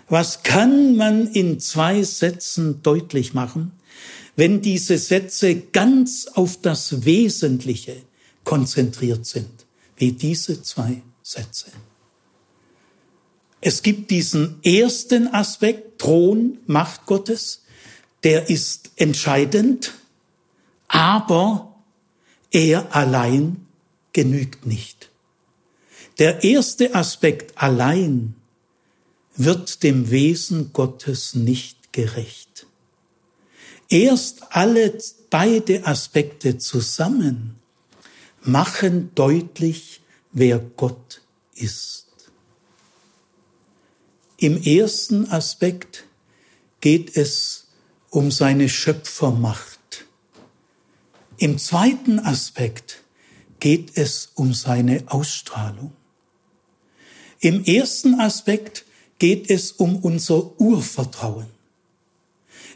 Was kann man in zwei Sätzen deutlich machen, wenn diese Sätze ganz auf das Wesentliche konzentriert sind? Wie diese zwei Sätze. Es gibt diesen ersten Aspekt, Thron, Macht Gottes, der ist entscheidend, aber er allein genügt nicht. Der erste Aspekt allein wird dem Wesen Gottes nicht gerecht. Erst alle beide Aspekte zusammen machen deutlich, wer Gott ist. Im ersten Aspekt geht es um seine Schöpfermacht. Im zweiten Aspekt geht es um seine Ausstrahlung. Im ersten Aspekt geht es um unser Urvertrauen.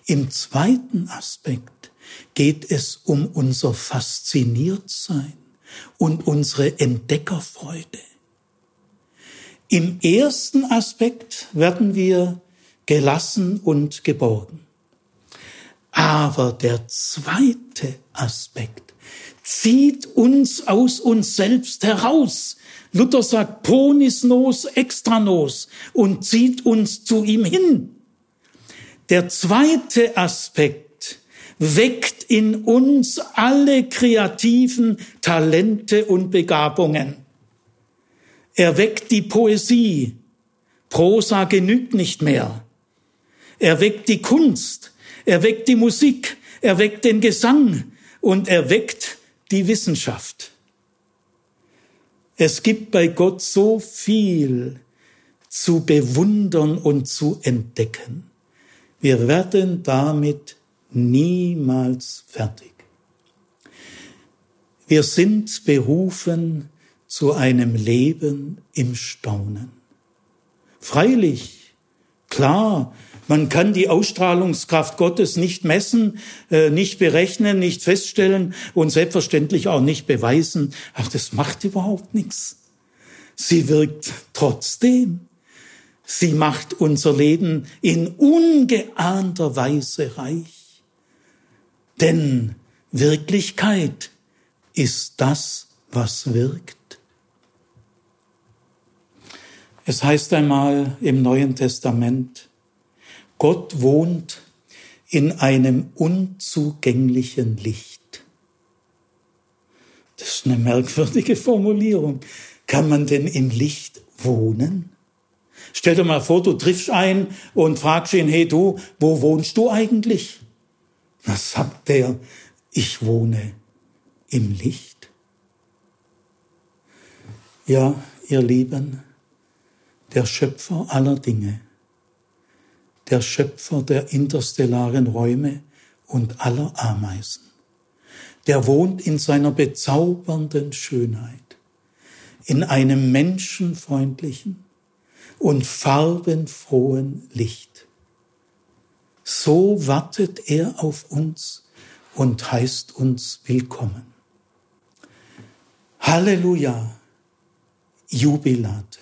Im zweiten Aspekt geht es um unser Fasziniertsein und unsere Entdeckerfreude. Im ersten Aspekt werden wir gelassen und geborgen. Aber der zweite Aspekt zieht uns aus uns selbst heraus. Luther sagt ponis nos extra nos und zieht uns zu ihm hin. Der zweite Aspekt weckt in uns alle kreativen Talente und Begabungen. Er weckt die Poesie. Prosa genügt nicht mehr. Er weckt die Kunst. Er weckt die Musik. Er weckt den Gesang. Und er weckt die Wissenschaft. Es gibt bei Gott so viel zu bewundern und zu entdecken. Wir werden damit niemals fertig. Wir sind berufen zu einem Leben im Staunen. Freilich, klar, man kann die Ausstrahlungskraft Gottes nicht messen, äh, nicht berechnen, nicht feststellen und selbstverständlich auch nicht beweisen. Ach, das macht überhaupt nichts. Sie wirkt trotzdem. Sie macht unser Leben in ungeahnter Weise reich. Denn Wirklichkeit ist das, was wirkt. Es heißt einmal im Neuen Testament, Gott wohnt in einem unzugänglichen Licht. Das ist eine merkwürdige Formulierung. Kann man denn im Licht wohnen? Stell dir mal vor, du triffst einen und fragst ihn, hey du, wo wohnst du eigentlich? Was sagt der? Ich wohne im Licht. Ja, ihr Lieben, der Schöpfer aller Dinge der Schöpfer der interstellaren Räume und aller Ameisen. Der wohnt in seiner bezaubernden Schönheit, in einem menschenfreundlichen und farbenfrohen Licht. So wartet er auf uns und heißt uns willkommen. Halleluja, Jubilate.